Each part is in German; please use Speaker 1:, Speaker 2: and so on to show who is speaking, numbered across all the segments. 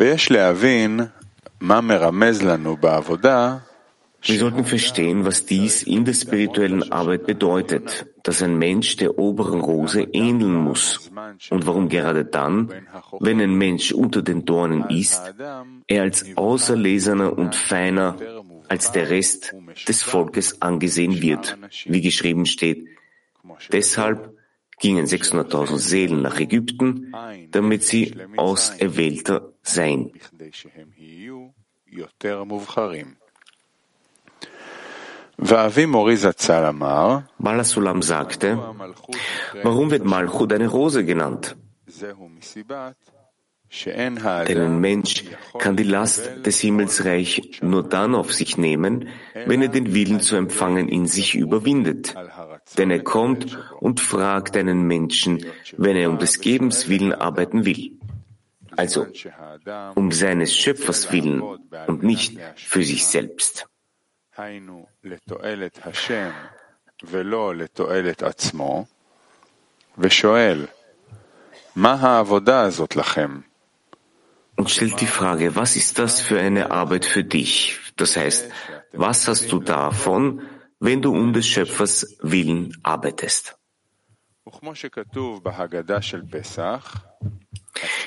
Speaker 1: Wir sollten verstehen, was dies in der spirituellen Arbeit bedeutet, dass ein Mensch der oberen Rose ähneln muss und warum gerade dann, wenn ein Mensch unter den Dornen ist, er als auserlesener und feiner als der Rest des Volkes angesehen wird, wie geschrieben steht. Deshalb gingen 600.000 Seelen nach Ägypten, damit sie auserwählter seien. Balasulam sagte, warum wird Malchut eine Rose genannt? Denn ein Mensch kann die Last des Himmelsreich nur dann auf sich nehmen, wenn er den Willen zu empfangen in sich überwindet. Denn er kommt und fragt einen Menschen, wenn er um des Gebens willen arbeiten will. Also um seines Schöpfers willen und nicht für sich selbst.
Speaker 2: ושואל, מה העבודה הזאת לכם?
Speaker 1: Und stellt die Frage, was ist das für eine Arbeit für dich? Das heißt, was hast du davon, wenn du um des Schöpfers Willen arbeitest?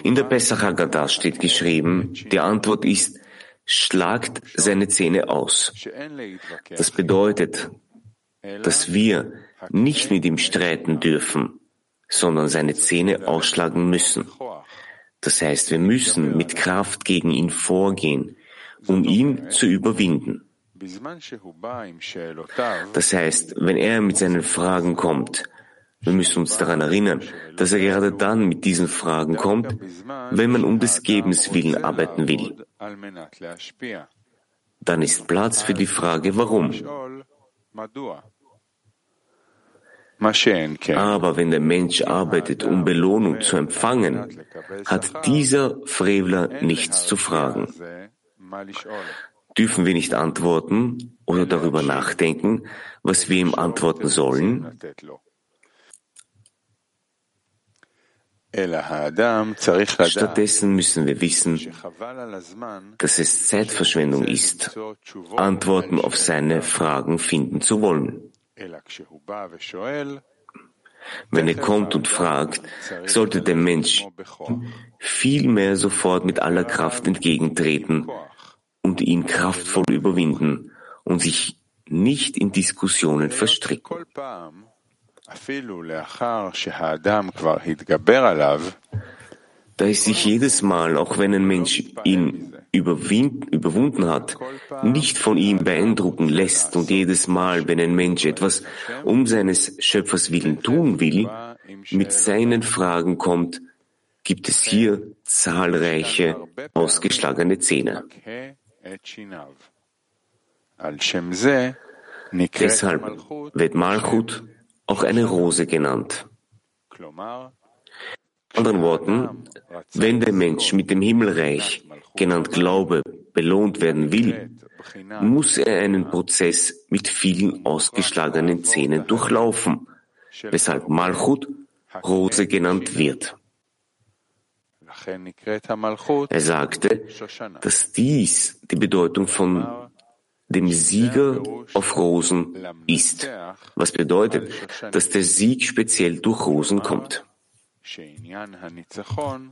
Speaker 1: In der Pesach Haggadah steht geschrieben, die Antwort ist, schlagt seine Zähne aus. Das bedeutet, dass wir nicht mit ihm streiten dürfen, sondern seine Zähne ausschlagen müssen. Das heißt, wir müssen mit Kraft gegen ihn vorgehen, um ihn zu überwinden. Das heißt, wenn er mit seinen Fragen kommt, wir müssen uns daran erinnern, dass er gerade dann mit diesen Fragen kommt, wenn man um des Gebens willen arbeiten will. Dann ist Platz für die Frage, warum. Aber wenn der Mensch arbeitet, um Belohnung zu empfangen, hat dieser Frevler nichts zu fragen. Dürfen wir nicht antworten oder darüber nachdenken, was wir ihm antworten sollen? Stattdessen müssen wir wissen, dass es Zeitverschwendung ist, Antworten auf seine Fragen finden zu wollen. Wenn er kommt und fragt, sollte der Mensch vielmehr sofort mit aller Kraft entgegentreten und ihn kraftvoll überwinden und sich nicht in Diskussionen verstricken. Da es sich jedes Mal, auch wenn ein Mensch ihn überwunden hat, nicht von ihm beeindrucken lässt und jedes Mal, wenn ein Mensch etwas um seines Schöpfers willen tun will, mit seinen Fragen kommt, gibt es hier zahlreiche ausgeschlagene Zähne. Deshalb wird Malchut auch eine Rose genannt. Anderen Worten, wenn der Mensch mit dem Himmelreich, genannt Glaube, belohnt werden will, muss er einen Prozess mit vielen ausgeschlagenen Zähnen durchlaufen, weshalb Malchut Rose genannt wird. Er sagte, dass dies die Bedeutung von dem Sieger auf Rosen ist, was bedeutet, dass der Sieg speziell durch Rosen kommt. שעניין הניצחון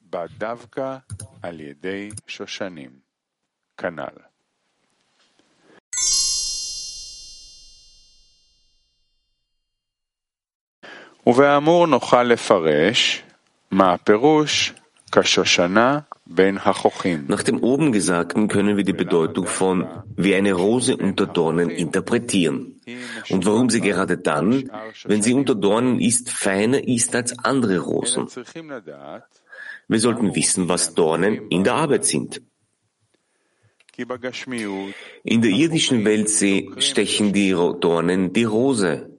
Speaker 1: בא דווקא על ידי שושנים. כנ"ל.
Speaker 2: ובאמור נוכל לפרש מה הפירוש
Speaker 1: Nach dem oben Gesagten können wir die Bedeutung von wie eine Rose unter Dornen interpretieren. Und warum sie gerade dann, wenn sie unter Dornen ist, feiner ist als andere Rosen. Wir sollten wissen, was Dornen in der Arbeit sind. In der irdischen Welt stechen die Dornen die Rose.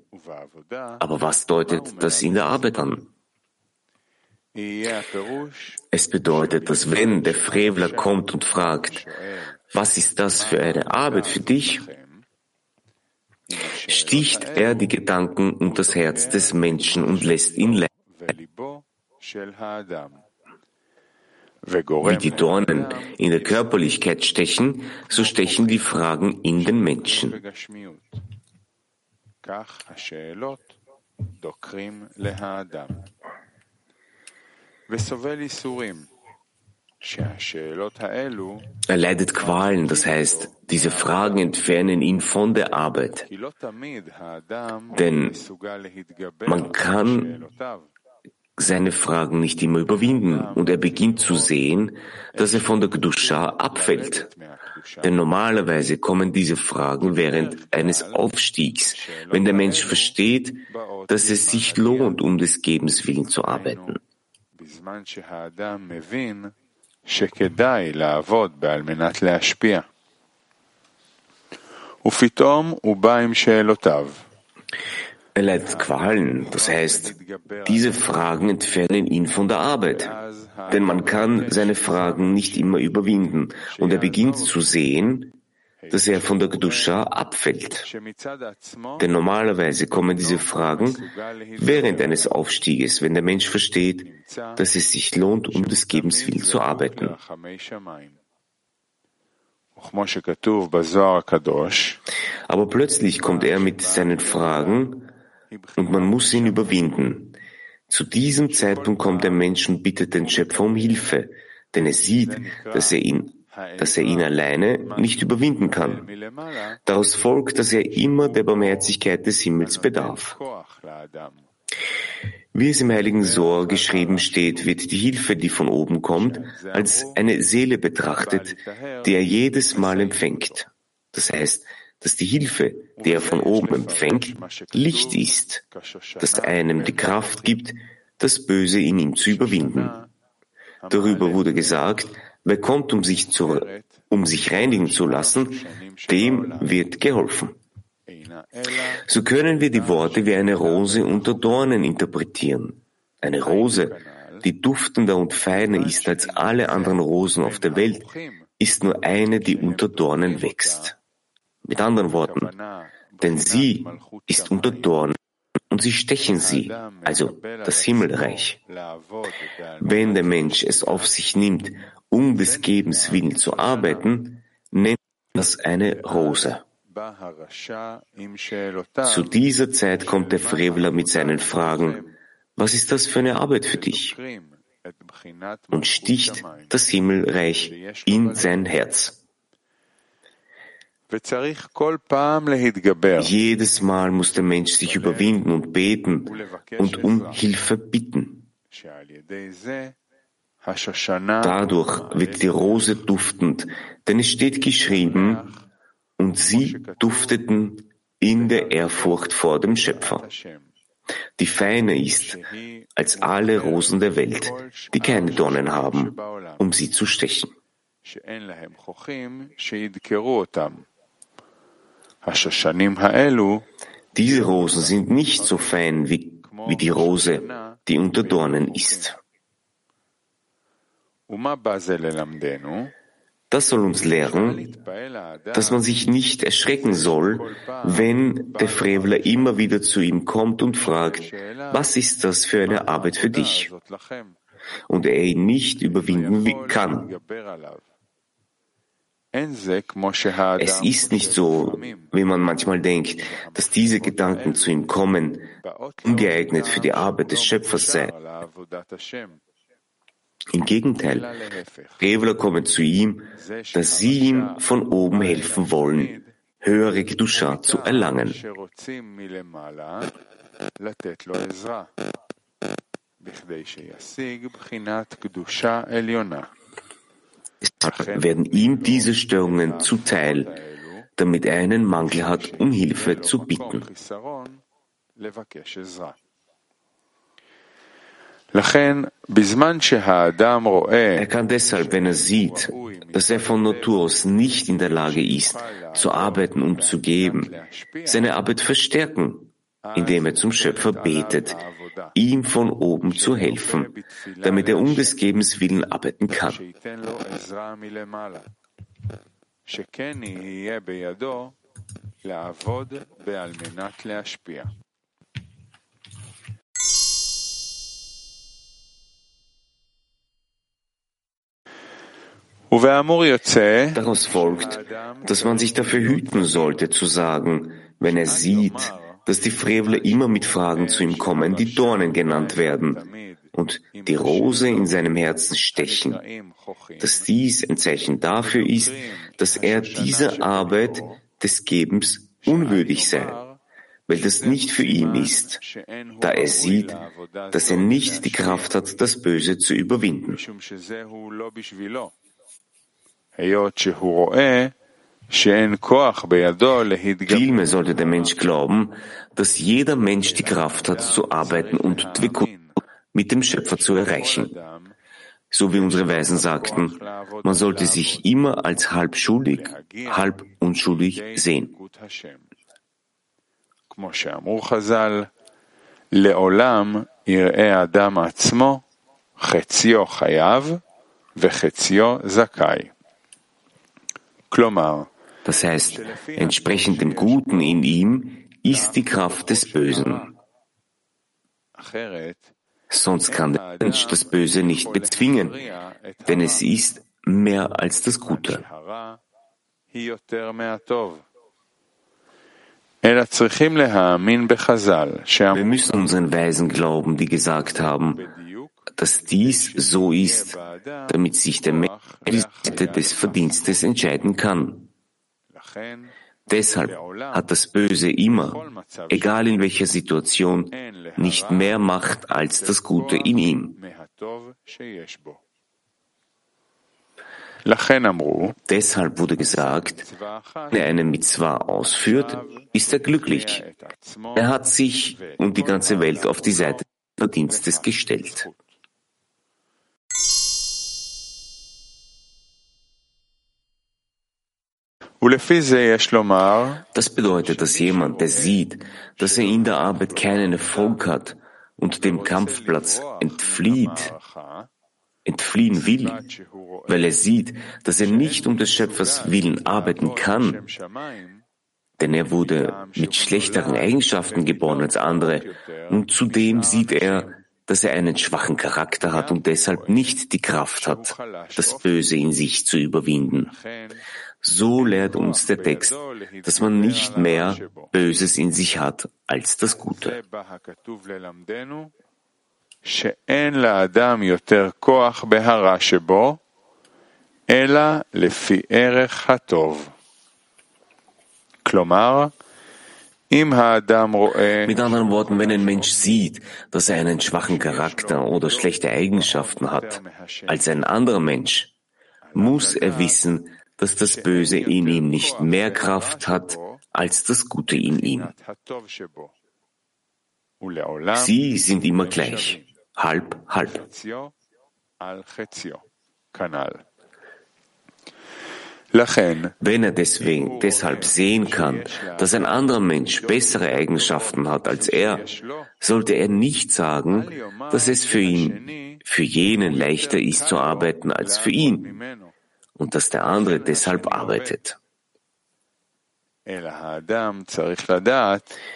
Speaker 1: Aber was deutet das in der Arbeit an? Es bedeutet, dass wenn der Frevler kommt und fragt, was ist das für eine Arbeit für dich, sticht er die Gedanken und das Herz des Menschen und lässt ihn lernen. Wie die Dornen in der Körperlichkeit stechen, so stechen die Fragen in den Menschen. Er leidet Qualen, das heißt, diese Fragen entfernen ihn von der Arbeit. Denn man kann seine Fragen nicht immer überwinden und er beginnt zu sehen, dass er von der Kedusha abfällt. Denn normalerweise kommen diese Fragen während eines Aufstiegs, wenn der Mensch versteht, dass es sich lohnt, um des Gebens willen zu arbeiten.
Speaker 2: ופתאום הוא בא עם שאלותיו.
Speaker 1: Er leidet Qualen, das heißt, diese Fragen entfernen ihn von der Arbeit. Denn man kann seine Fragen nicht immer überwinden und er beginnt zu sehen, dass er von der Kedusha abfällt. Denn normalerweise kommen diese Fragen während eines Aufstieges, wenn der Mensch versteht, dass es sich lohnt, um des Gebens willen zu arbeiten. Aber plötzlich kommt er mit seinen Fragen und man muss ihn überwinden. Zu diesem Zeitpunkt kommt der Mensch und bittet den Schöpfer um Hilfe, denn er sieht, dass er ihn dass er ihn alleine nicht überwinden kann. Daraus folgt, dass er immer der Barmherzigkeit des Himmels bedarf. Wie es im heiligen Sohr geschrieben steht, wird die Hilfe, die von oben kommt, als eine Seele betrachtet, die er jedes Mal empfängt. Das heißt, dass die Hilfe, die er von oben empfängt, Licht ist, das einem die Kraft gibt, das Böse in ihm zu überwinden. Darüber wurde gesagt, wer kommt, um sich, zu, um sich reinigen zu lassen, dem wird geholfen. So können wir die Worte wie eine Rose unter Dornen interpretieren. Eine Rose, die duftender und feiner ist als alle anderen Rosen auf der Welt, ist nur eine, die unter Dornen wächst. Mit anderen Worten, denn sie ist unter Dornen und sie stechen sie, also das Himmelreich. Wenn der Mensch es auf sich nimmt, um des Gebens willen zu arbeiten, nennt das eine Rose. Zu dieser Zeit kommt der Freveler mit seinen Fragen, was ist das für eine Arbeit für dich? Und sticht das Himmelreich in sein Herz. Jedes Mal muss der Mensch sich überwinden und beten und um Hilfe bitten. Dadurch wird die Rose duftend, denn es steht geschrieben, und sie dufteten in der Ehrfurcht vor dem Schöpfer, die feiner ist als alle Rosen der Welt, die keine Dornen haben, um sie zu stechen. Diese Rosen sind nicht so fein wie, wie die Rose, die unter Dornen ist. Das soll uns lehren, dass man sich nicht erschrecken soll, wenn der Freveler immer wieder zu ihm kommt und fragt, was ist das für eine Arbeit für dich? Und er ihn nicht überwinden kann. Es ist nicht so, wie man manchmal denkt, dass diese Gedanken zu ihm kommen, ungeeignet für die Arbeit des Schöpfers seien. Im Gegenteil, Revler kommen zu ihm, dass sie ihm von oben helfen wollen, höhere Kedusha zu erlangen. Werden ihm diese Störungen zuteil, damit er einen Mangel hat, um Hilfe zu bitten. Er kann deshalb, wenn er sieht, dass er von Natur aus nicht in der Lage ist, zu arbeiten und zu geben, seine Arbeit verstärken, indem er zum Schöpfer betet, ihm von oben zu helfen, damit er um des Gebens willen arbeiten kann. Daraus folgt, dass man sich dafür hüten sollte zu sagen, wenn er sieht, dass die Frevler immer mit Fragen zu ihm kommen, die Dornen genannt werden, und die Rose in seinem Herzen stechen, dass dies ein Zeichen dafür ist, dass er dieser Arbeit des Gebens unwürdig sei, weil das nicht für ihn ist, da er sieht, dass er nicht die Kraft hat, das Böse zu überwinden. Vielmehr sollte der Mensch glauben, dass jeder Mensch die Kraft hat, zu arbeiten und Dvikun mit dem Schöpfer zu erreichen. So wie unsere Weisen sagten, man sollte sich immer als halb schuldig, halb unschuldig sehen.
Speaker 2: לעולם יראה האדם עצמו חציו חייב וחציו זכאי.
Speaker 1: das heißt, entsprechend dem Guten in ihm ist die Kraft des Bösen. Sonst kann der Mensch das Böse nicht bezwingen, denn es ist mehr als das Gute. Wir müssen unseren Weisen glauben, die gesagt haben, dass dies so ist, damit sich der Mensch des Verdienstes entscheiden kann. Deshalb hat das Böse immer, egal in welcher Situation, nicht mehr Macht als das Gute in ihm. Deshalb wurde gesagt, wenn er eine Mitzvah ausführt, ist er glücklich. Er hat sich und die ganze Welt auf die Seite des Verdienstes gestellt. Das bedeutet, dass jemand, der sieht, dass er in der Arbeit keinen Erfolg hat und dem Kampfplatz entflieht, entfliehen will, weil er sieht, dass er nicht um des Schöpfers Willen arbeiten kann, denn er wurde mit schlechteren Eigenschaften geboren als andere und zudem sieht er, dass er einen schwachen Charakter hat und deshalb nicht die Kraft hat, das Böse in sich zu überwinden. So lehrt uns der Text, dass man nicht mehr Böses in sich hat als das Gute.
Speaker 2: שאין לאדם יותר כוח בהרע שבו, אלא לפי ערך הטוב. כלומר,
Speaker 1: mit anderen Worten, wenn ein Mensch sieht, dass er einen schwachen Charakter oder schlechte Eigenschaften hat als ein anderer Mensch, muss er wissen, dass das Böse in ihm nicht mehr Kraft hat als das Gute in ihm. Sie sind immer gleich, halb, halb. Wenn er deswegen deshalb sehen kann, dass ein anderer Mensch bessere Eigenschaften hat als er, sollte er nicht sagen, dass es für ihn, für jenen leichter ist zu arbeiten als für ihn und dass der andere deshalb arbeitet.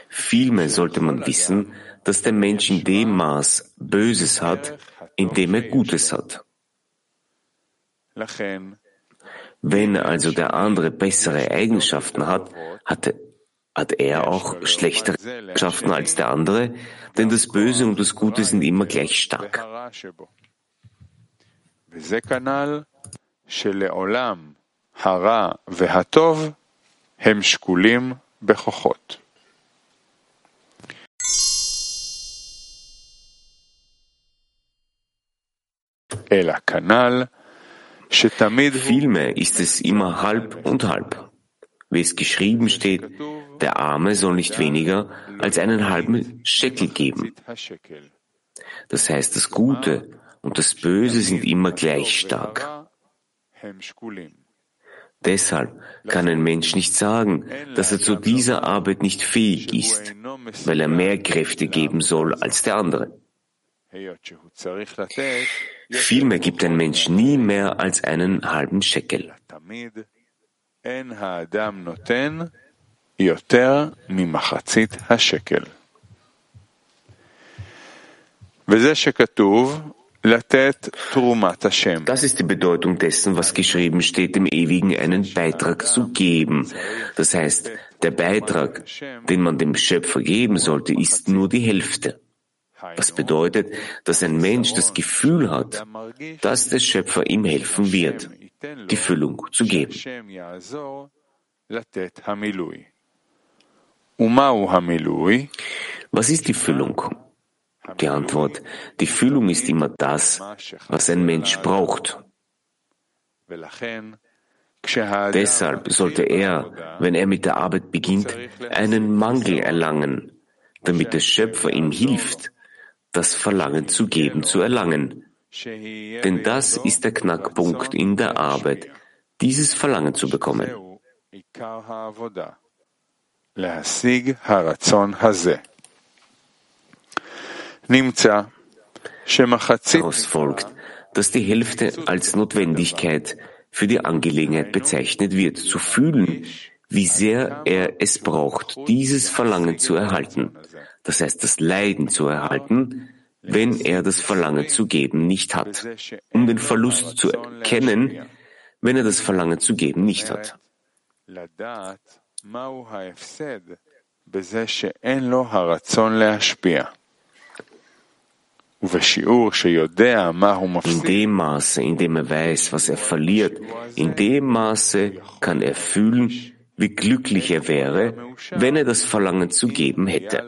Speaker 1: Vielmehr sollte man wissen, dass der Mensch in dem Maß Böses hat, in dem er Gutes hat. Wenn also der andere bessere Eigenschaften hat, hat, hat er auch schlechtere Eigenschaften als der andere, denn das Böse und das Gute sind immer gleich stark.
Speaker 2: שלעולם הרע והטוב הם שקולים בכוחות. אלא כנ"ל
Speaker 1: Vielmehr ist es immer halb und halb. Wie es geschrieben steht, der Arme soll nicht weniger als einen halben Scheckel geben. Das heißt, das Gute und das Böse sind immer gleich stark. Deshalb kann ein Mensch nicht sagen, dass er zu dieser Arbeit nicht fähig ist, weil er mehr Kräfte geben soll als der andere. Vielmehr gibt ein Mensch nie mehr als einen halben Shekel. Das ist die Bedeutung dessen, was geschrieben steht, dem Ewigen einen Beitrag zu geben. Das heißt, der Beitrag, den man dem Schöpfer geben sollte, ist nur die Hälfte. Was bedeutet, dass ein Mensch das Gefühl hat, dass der Schöpfer ihm helfen wird, die Füllung zu geben. Was ist die Füllung? Die Antwort, die Füllung ist immer das, was ein Mensch braucht. Deshalb sollte er, wenn er mit der Arbeit beginnt, einen Mangel erlangen, damit der Schöpfer ihm hilft, das Verlangen zu geben zu erlangen. Denn das ist der Knackpunkt in der Arbeit, dieses Verlangen zu bekommen. Daraus folgt, dass die Hälfte als Notwendigkeit für die Angelegenheit bezeichnet wird, zu fühlen, wie sehr er es braucht, dieses Verlangen zu erhalten, das heißt das Leiden zu erhalten, wenn er das Verlangen zu geben nicht hat, um den Verlust zu erkennen, wenn er das Verlangen zu geben nicht hat. In dem Maße, in dem er weiß, was er verliert, in dem Maße kann er fühlen, wie glücklich er wäre, wenn er das Verlangen zu geben hätte.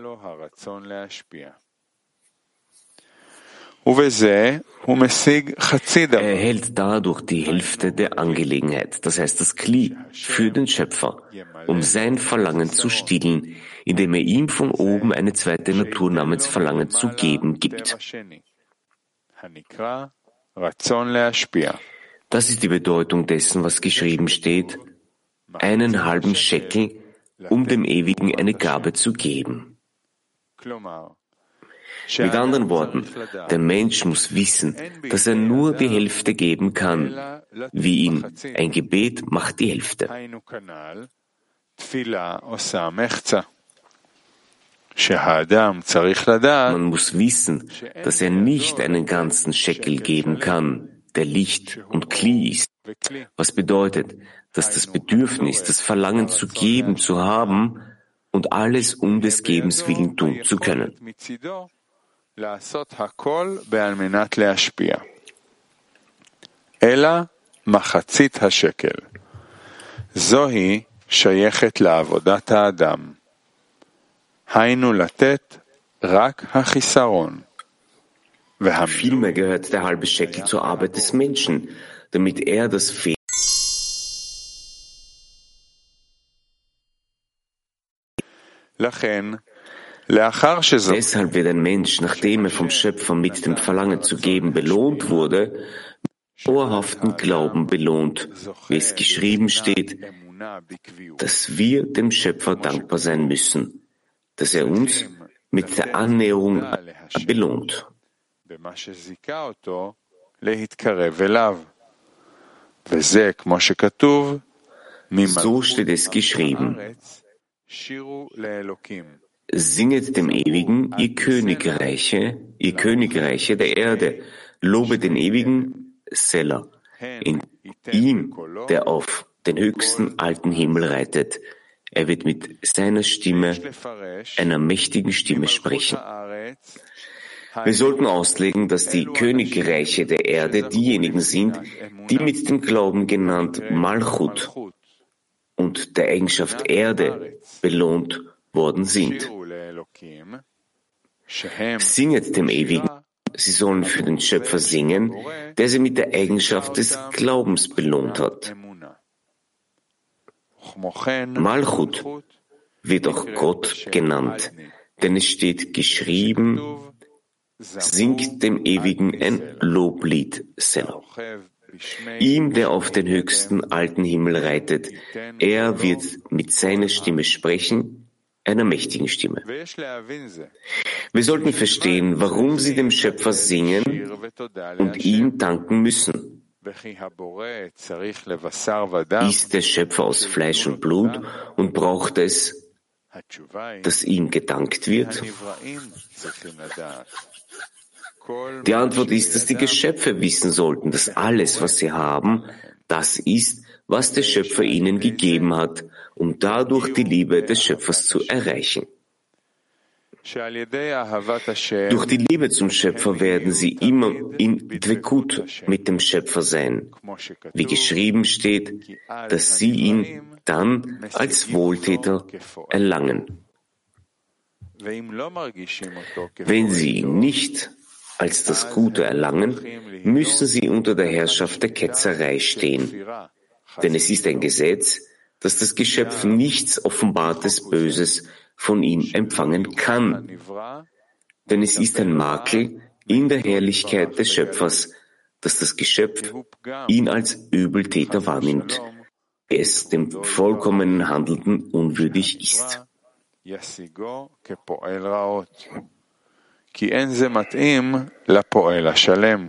Speaker 1: Er erhält dadurch die Hälfte der Angelegenheit, das heißt das Kli, für den Schöpfer, um sein Verlangen zu stillen, indem er ihm von oben eine zweite Natur namens Verlangen zu geben gibt. Das ist die Bedeutung dessen, was geschrieben steht, einen halben Scheckel, um dem Ewigen eine Gabe zu geben. Mit anderen Worten, der Mensch muss wissen, dass er nur die Hälfte geben kann, wie ihn ein Gebet macht die Hälfte. Man muss wissen, dass er nicht einen ganzen Scheckel geben kann, der Licht und Kli ist, was bedeutet, dass das Bedürfnis, das Verlangen zu geben zu haben und alles um des Gebens willen tun zu können.
Speaker 2: לעשות הכל על מנת להשפיע. אלא מחצית השקל. זוהי שייכת לעבודת האדם. היינו לתת רק החיסרון.
Speaker 1: Vielmehr gehört der halbe Shekel zur Arbeit des Menschen, damit er das Fehlen Deshalb wird ein Mensch, nachdem er vom Schöpfer mit dem Verlangen zu geben belohnt wurde, mit dauerhaften Glauben belohnt, wie es geschrieben steht, dass wir dem Schöpfer dankbar sein müssen, dass er uns mit der Annäherung belohnt. So steht es geschrieben. Singet dem Ewigen, ihr Königreiche, ihr Königreiche der Erde, lobe den Ewigen, Seller, in ihm, der auf den höchsten alten Himmel reitet. Er wird mit seiner Stimme, einer mächtigen Stimme sprechen. Wir sollten auslegen, dass die Königreiche der Erde diejenigen sind, die mit dem Glauben genannt Malchut und der Eigenschaft Erde belohnt worden sind. Singet dem Ewigen, sie sollen für den Schöpfer singen, der sie mit der Eigenschaft des Glaubens belohnt hat. Malchut wird auch Gott genannt, denn es steht geschrieben, singt dem Ewigen ein Loblied, Selah. Ihm, der auf den höchsten alten Himmel reitet, er wird mit seiner Stimme sprechen, einer mächtigen Stimme. Wir sollten verstehen, warum sie dem Schöpfer singen und ihm danken müssen. Ist der Schöpfer aus Fleisch und Blut und braucht es, dass ihm gedankt wird? Die Antwort ist, dass die Geschöpfe wissen sollten, dass alles, was sie haben, das ist, was der Schöpfer ihnen gegeben hat, um dadurch die Liebe des Schöpfers zu erreichen. Durch die Liebe zum Schöpfer werden sie immer in Dvekut mit dem Schöpfer sein, wie geschrieben steht, dass sie ihn dann als Wohltäter erlangen. Wenn sie ihn nicht als das Gute erlangen, müssen sie unter der Herrschaft der Ketzerei stehen. Denn es ist ein Gesetz, dass das Geschöpf nichts Offenbartes Böses von ihm empfangen kann. Denn es ist ein Makel in der Herrlichkeit des Schöpfers, dass das Geschöpf ihn als Übeltäter wahrnimmt, wie es dem vollkommenen Handelnden unwürdig ist.
Speaker 2: כי אין זה מתאים לפועל השלם.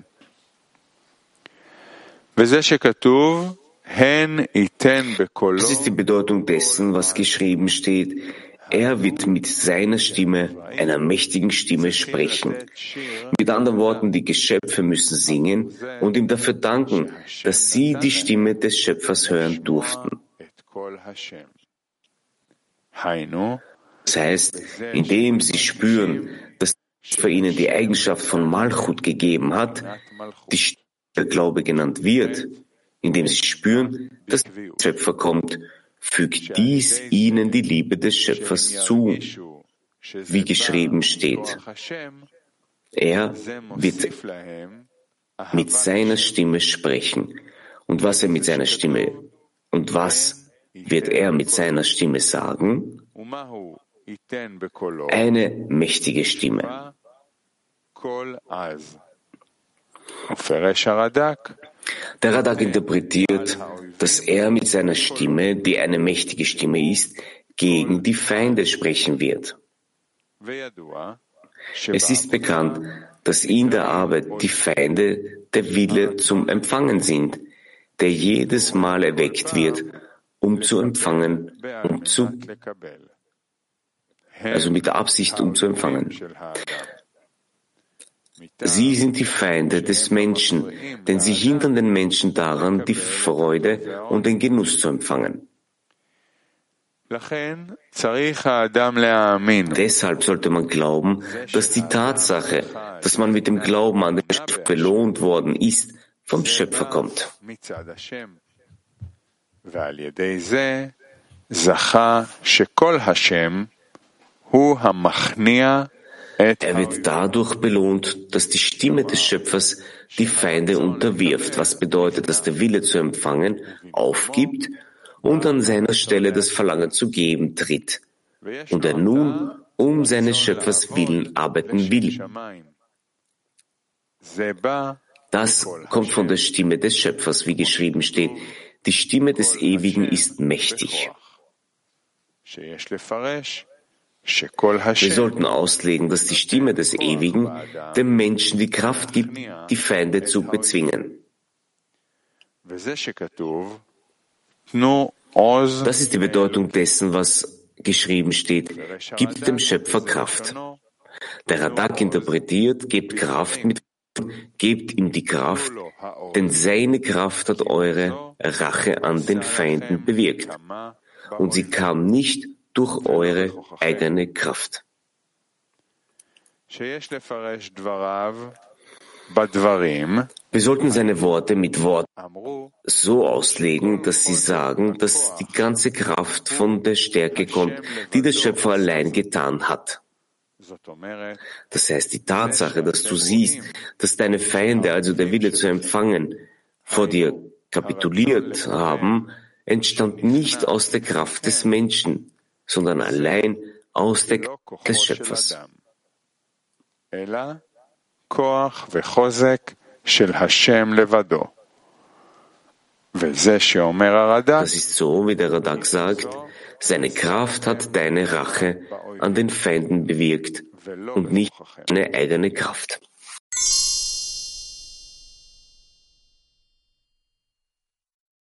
Speaker 2: וזה שכתוב, הן ייתן בקולו...
Speaker 1: das ist die Bedeutung dessen, was geschrieben steht. Er wird mit seiner Stimme, einer mächtigen Stimme sprechen. Mit anderen Worten, die Geschöpfe müssen singen und ihm dafür danken, dass sie die Stimme des Schöpfers hören durften. Das heißt, indem sie spüren, dass für ihnen die Eigenschaft von Malchut gegeben hat, die der Glaube genannt wird, indem sie spüren, dass der Schöpfer kommt, fügt dies ihnen die Liebe des Schöpfers zu, wie geschrieben steht. Er wird mit seiner Stimme sprechen. Und was er mit seiner Stimme und was wird er mit seiner Stimme sagen? Eine mächtige Stimme. Der Radak interpretiert, dass er mit seiner Stimme, die eine mächtige Stimme ist, gegen die Feinde sprechen wird. Es ist bekannt, dass in der Arbeit die Feinde der Wille zum Empfangen sind, der jedes Mal erweckt wird, um zu empfangen, um zu, also mit der Absicht, um zu empfangen. Sie sind die Feinde des Menschen, denn sie hindern den Menschen daran, die Freude und den Genuss zu empfangen. Deshalb sollte man glauben, dass die Tatsache, dass man mit dem Glauben an den Schöpfer belohnt worden ist, vom Schöpfer kommt.
Speaker 2: זכה שכל השם הוא המכניע
Speaker 1: er wird dadurch belohnt, dass die Stimme des Schöpfers die Feinde unterwirft, was bedeutet, dass der Wille zu empfangen aufgibt und an seiner Stelle das Verlangen zu geben tritt und er nun um seines Schöpfers Willen arbeiten will. Das kommt von der Stimme des Schöpfers, wie geschrieben steht. Die Stimme des Ewigen ist mächtig. Wir sollten auslegen, dass die Stimme des Ewigen dem Menschen die Kraft gibt, die Feinde zu bezwingen. Das ist die Bedeutung dessen, was geschrieben steht. Gibt dem Schöpfer Kraft. Der Radak interpretiert, gebt Kraft mit, gebt ihm die Kraft, denn seine Kraft hat eure Rache an den Feinden bewirkt. Und sie kam nicht durch eure eigene Kraft. Wir sollten seine Worte mit Worten so auslegen, dass sie sagen, dass die ganze Kraft von der Stärke kommt, die der Schöpfer allein getan hat. Das heißt, die Tatsache, dass du siehst, dass deine Feinde, also der Wille zu empfangen, vor dir kapituliert haben, entstand nicht aus der Kraft des Menschen, sondern allein aus der Kraft des Schöpfers. Das ist so, wie der Radak sagt, seine Kraft hat deine Rache an den Feinden bewirkt und nicht deine eigene Kraft.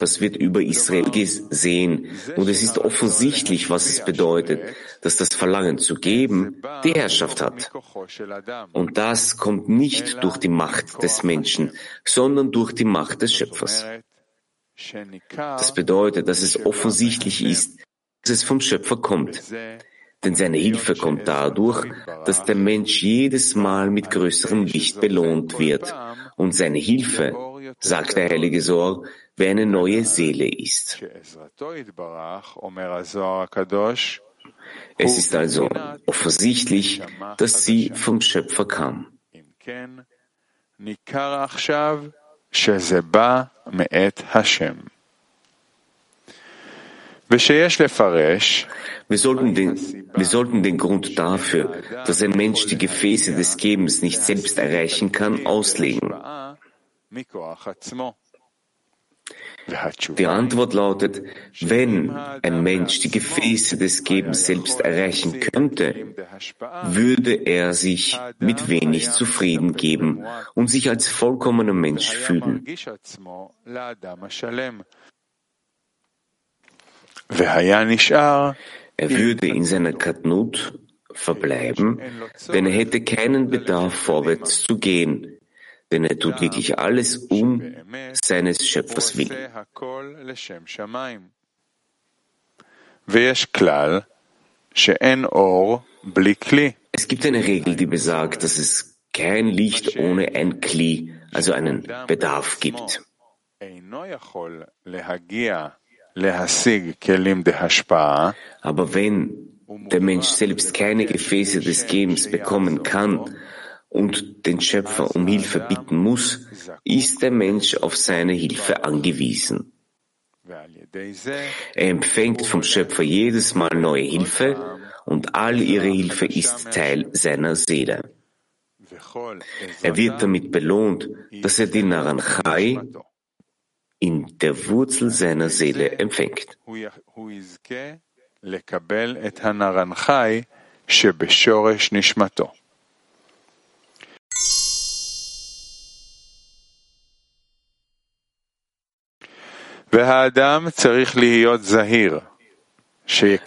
Speaker 1: Das wird über Israel gesehen. Und es ist offensichtlich, was es bedeutet, dass das Verlangen zu geben die Herrschaft hat. Und das kommt nicht durch die Macht des Menschen, sondern durch die Macht des Schöpfers. Das bedeutet, dass es offensichtlich ist, dass es vom Schöpfer kommt. Denn seine Hilfe kommt dadurch, dass der Mensch jedes Mal mit größerem Licht belohnt wird. Und seine Hilfe, sagt der heilige Sohr, wie eine neue Seele ist. Es ist also offensichtlich, dass sie vom Schöpfer kam. Wir sollten, den, wir sollten den Grund dafür, dass ein Mensch die Gefäße des Gebens nicht selbst erreichen kann, auslegen. Die Antwort lautet, wenn ein Mensch die Gefäße des Gebens selbst erreichen könnte, würde er sich mit wenig zufrieden geben und sich als vollkommener Mensch fühlen. Er würde in seiner Katnut verbleiben, denn er hätte keinen Bedarf, vorwärts zu gehen, denn er tut wirklich alles um seines Schöpfers willen. Es gibt eine Regel, die besagt, dass es kein Licht ohne ein Kli, also einen Bedarf gibt. Aber wenn der Mensch selbst keine Gefäße des Gebens bekommen kann, und den Schöpfer um Hilfe bitten muss, ist der Mensch auf seine Hilfe angewiesen. Er empfängt vom Schöpfer jedes Mal neue Hilfe und all ihre Hilfe ist Teil seiner Seele. Er wird damit belohnt, dass er die Naranchai in der Wurzel seiner Seele empfängt.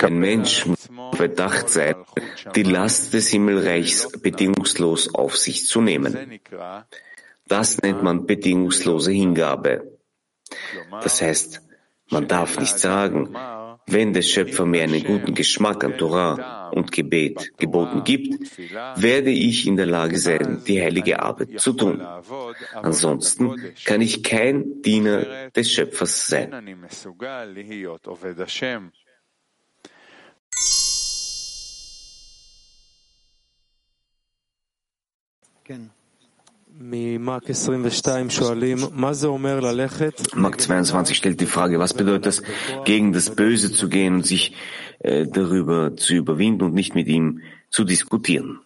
Speaker 1: Ein Mensch muss bedacht sein, die Last des Himmelreichs bedingungslos auf sich zu nehmen. Das nennt man bedingungslose Hingabe. Das heißt, man darf nicht sagen, wenn der Schöpfer mir einen guten Geschmack an Torah und Gebet geboten gibt, werde ich in der Lage sein, die heilige Arbeit zu tun. Ansonsten kann ich kein Diener des Schöpfers sein. Mark 22 stellt die Frage, was bedeutet es, gegen das Böse zu gehen und sich äh, darüber zu überwinden und nicht mit ihm zu diskutieren?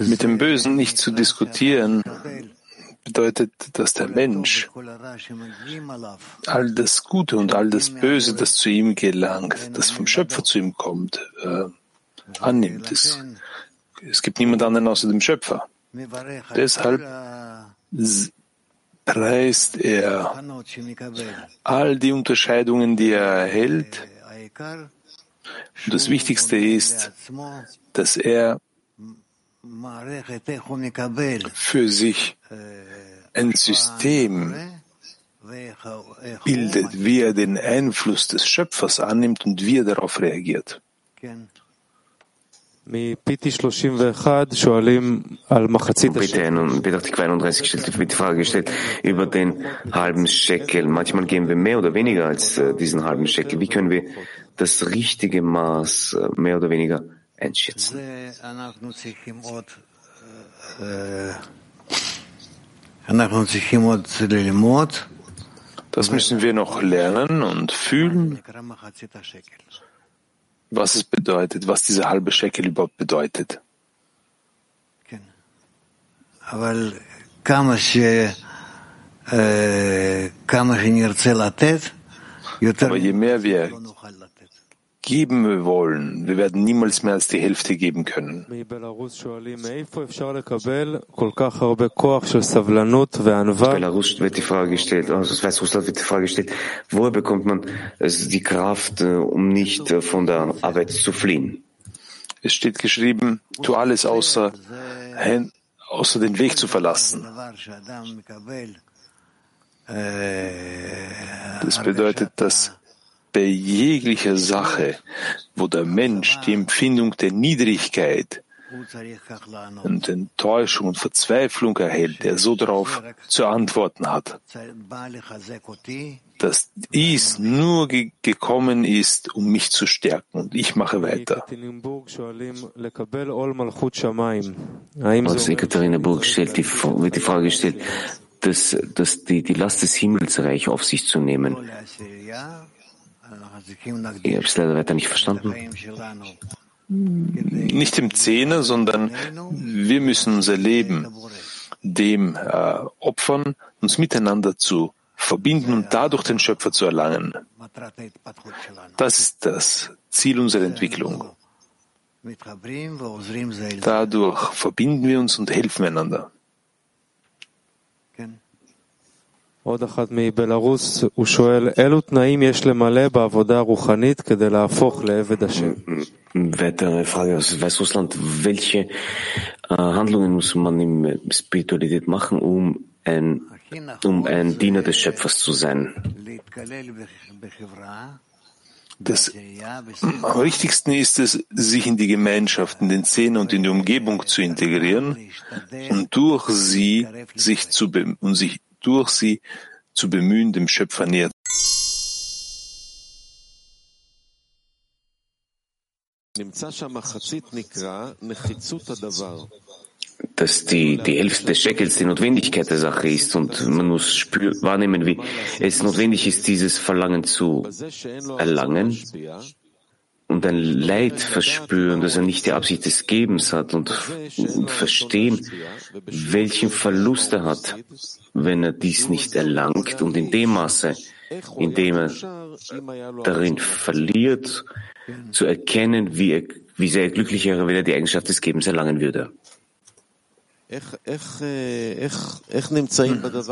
Speaker 3: Mit dem Bösen nicht zu diskutieren bedeutet, dass der Mensch all das Gute und all das Böse, das zu ihm gelangt, das vom Schöpfer zu ihm kommt, äh, annimmt. Es, es gibt niemand anderen außer dem Schöpfer. Deshalb preist er all die Unterscheidungen, die er erhält. Und das Wichtigste ist, dass er für sich ein System bildet, wie er den Einfluss des Schöpfers annimmt und wie er darauf reagiert.
Speaker 1: Bitte 31 stellt die Frage gestellt über den halben Shekel. Manchmal gehen wir mehr oder weniger als äh, diesen halben Shekel. Wie können wir das richtige Maß äh, mehr oder weniger einschätzen?
Speaker 3: Das müssen wir noch lernen und fühlen was es bedeutet, was dieser halbe Shekel überhaupt bedeutet. Aber je mehr wir geben wollen, wir werden niemals mehr als die Hälfte geben können.
Speaker 1: Belarus wird die Frage gestellt, also aus Weißrussland wird die Frage gestellt, woher bekommt man die Kraft, um nicht von der Arbeit zu fliehen?
Speaker 3: Es steht geschrieben, tu alles außer, außer den Weg zu verlassen. Das bedeutet, dass bei jeglicher Sache, wo der Mensch die Empfindung der Niedrigkeit und Enttäuschung und Verzweiflung erhält, der so darauf zu antworten hat, dass dies nur ge gekommen ist, um mich zu stärken und ich mache weiter.
Speaker 1: Aus Ekaterinburg stellt die, wird die Frage gestellt, dass, dass die, die Last des Himmelsreich auf sich zu nehmen. Ich habe es leider weiter nicht verstanden.
Speaker 3: Nicht im Zehner, sondern wir müssen unser Leben dem äh, opfern, uns miteinander zu verbinden und dadurch den Schöpfer zu erlangen. Das ist das Ziel unserer Entwicklung. Dadurch verbinden wir uns und helfen einander.
Speaker 4: עוד אחת מבלארוס, הוא שואל, אילו תנאים יש למלא בעבודה הרוחנית כדי להפוך לעבד השם?
Speaker 1: Weitere Frage aus Weißrussland. Welche äh, Handlungen muss man in Spiritualität machen, um ein, um ein Diener des Schöpfers zu sein?
Speaker 3: Das am wichtigsten ist es, sich in die Gemeinschaft, in den Szenen und in die Umgebung zu integrieren und durch sie sich zu und sich durch sie zu bemühen, dem Schöpfer näher
Speaker 1: dass die, die Hälfte des Scheckels die Notwendigkeit der Sache ist und man muss spür, wahrnehmen, wie es notwendig ist, dieses Verlangen zu erlangen und ein Leid verspüren, dass er nicht die Absicht des Gebens hat und, und verstehen, welchen Verlust er hat, wenn er dies nicht erlangt und in dem Maße, in dem er darin verliert, zu erkennen, wie, er, wie sehr glücklich wäre, wenn er die Eigenschaft des Gebens erlangen würde.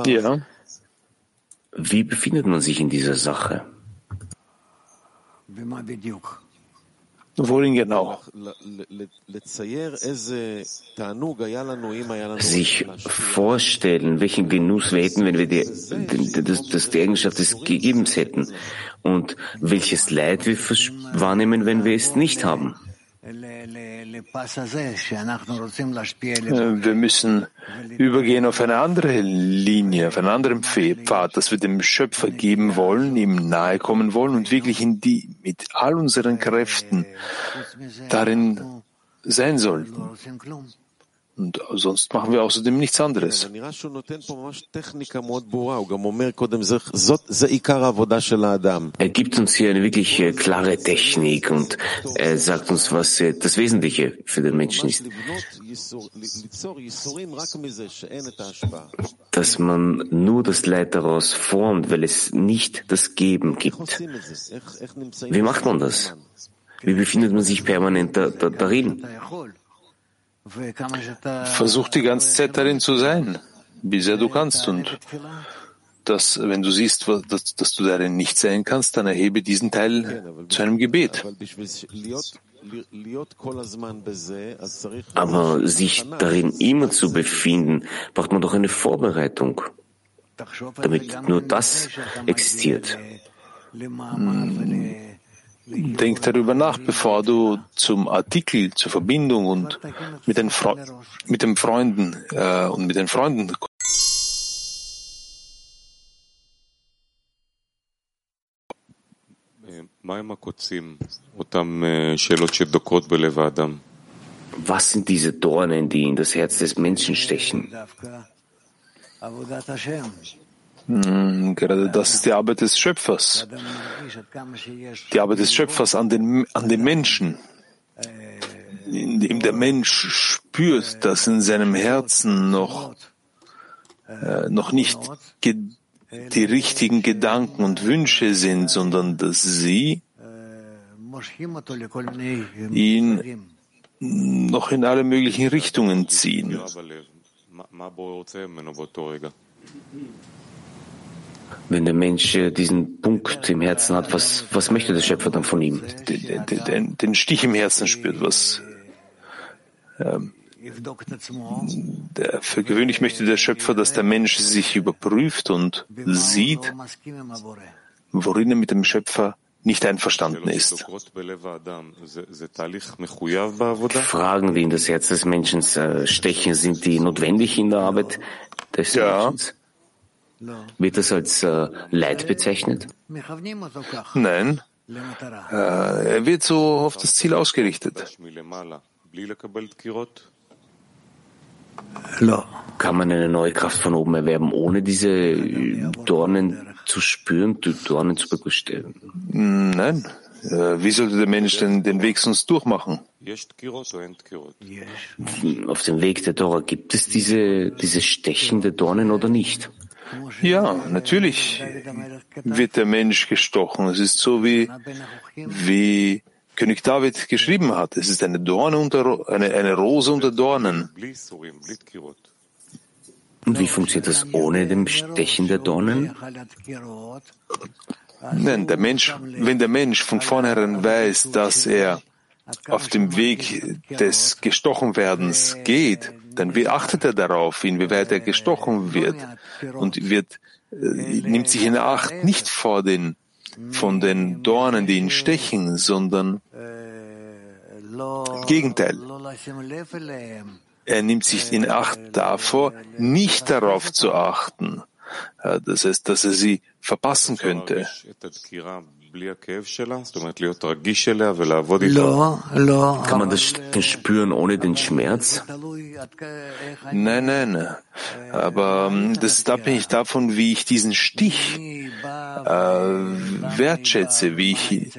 Speaker 3: Ja.
Speaker 1: Wie befindet man sich in dieser Sache?
Speaker 3: Worin genau?
Speaker 1: Sich vorstellen, welchen Genuss wir hätten, wenn wir die, das, das die Eigenschaft des Gegebens hätten und welches Leid wir wahrnehmen, wenn wir es nicht haben.
Speaker 3: Wir müssen übergehen auf eine andere Linie, auf einen anderen Pfad, dass wir dem Schöpfer geben wollen, ihm nahe kommen wollen und wirklich in die, mit all unseren Kräften darin sein sollten. Und sonst machen wir außerdem nichts anderes.
Speaker 1: Er gibt uns hier eine wirklich äh, klare Technik und er sagt uns, was äh, das Wesentliche für den Menschen ist. Dass man nur das Leid daraus formt, weil es nicht das Geben gibt. Wie macht man das? Wie befindet man sich permanent da, da, darin?
Speaker 3: Versuch die ganze Zeit darin zu sein, wie sehr du kannst. Und dass, wenn du siehst, dass, dass du darin nicht sein kannst, dann erhebe diesen Teil zu einem Gebet.
Speaker 1: Aber sich darin immer zu befinden, braucht man doch eine Vorbereitung, damit nur das existiert.
Speaker 3: Hm. Denk darüber nach, bevor du zum Artikel, zur Verbindung und mit den, Fre mit den Freunden äh, und mit den Freunden
Speaker 1: Was sind diese Dornen, die in das Herz des Menschen stechen?
Speaker 3: Hm, gerade das ist die Arbeit des Schöpfers. Die Arbeit des Schöpfers an den, an den Menschen, indem der Mensch spürt, dass in seinem Herzen noch, äh, noch nicht die richtigen Gedanken und Wünsche sind, sondern dass sie ihn noch in alle möglichen Richtungen ziehen.
Speaker 1: Wenn der Mensch äh, diesen Punkt im Herzen hat, was, was möchte der Schöpfer dann von ihm?
Speaker 3: Den, den, den Stich im Herzen spürt, was ähm, der, für gewöhnlich möchte der Schöpfer, dass der Mensch sich überprüft und sieht, worin er mit dem Schöpfer nicht einverstanden ist.
Speaker 1: Fragen, die in das Herz des Menschen äh, stechen, sind die notwendig in der Arbeit des ja. Menschen? Wird das als äh, Leid bezeichnet?
Speaker 3: Nein. Äh, er wird so auf das Ziel ausgerichtet.
Speaker 1: Kann man eine neue Kraft von oben erwerben, ohne diese Dornen zu spüren, die Dornen zu begrüßen?
Speaker 3: Nein. Äh, wie sollte der Mensch denn den Weg sonst durchmachen?
Speaker 1: Auf dem Weg der Tora gibt es diese, diese stechende Dornen oder nicht?
Speaker 3: Ja, natürlich wird der Mensch gestochen. Es ist so wie, wie König David geschrieben hat. Es ist eine Dorne unter, eine, eine Rose unter Dornen.
Speaker 1: Und wie funktioniert das ohne dem Stechen der Dornen?
Speaker 3: Nein, der Mensch, wenn der Mensch von vornherein weiß, dass er auf dem Weg des Gestochenwerdens geht, dann achtet er darauf, inwieweit er gestochen wird und wird, äh, nimmt sich in Acht nicht vor den, von den Dornen, die ihn stechen, sondern im Gegenteil. Er nimmt sich in Acht davor, nicht darauf zu achten. Das heißt, dass er sie verpassen könnte.
Speaker 1: Kann man das spüren ohne den Schmerz?
Speaker 3: Nein, nein. Aber ähm, das ist abhängig davon, wie ich diesen Stich äh, wertschätze, wie ich,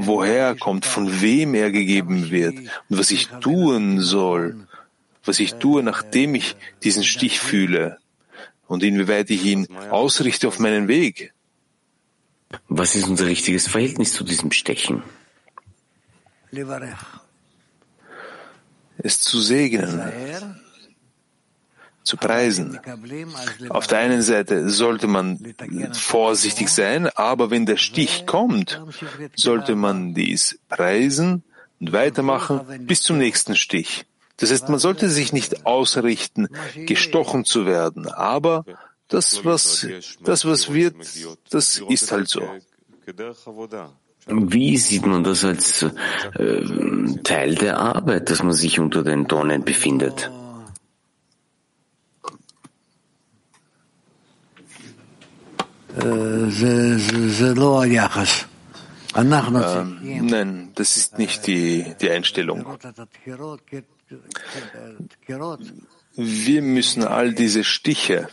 Speaker 3: woher er kommt, von wem er gegeben wird und was ich tun soll, was ich tue, nachdem ich diesen Stich fühle und inwieweit ich ihn ausrichte auf meinen Weg.
Speaker 1: Was ist unser richtiges Verhältnis zu diesem Stechen?
Speaker 3: Es zu segnen, zu preisen. Auf der einen Seite sollte man vorsichtig sein, aber wenn der Stich kommt, sollte man dies preisen und weitermachen bis zum nächsten Stich. Das heißt, man sollte sich nicht ausrichten, gestochen zu werden, aber das, was, das, was wird, das ist halt so.
Speaker 1: Wie sieht man das als äh, Teil der Arbeit, dass man sich unter den Dornen befindet?
Speaker 3: Ähm, nein, das ist nicht die, die Einstellung. Wir müssen all diese Stiche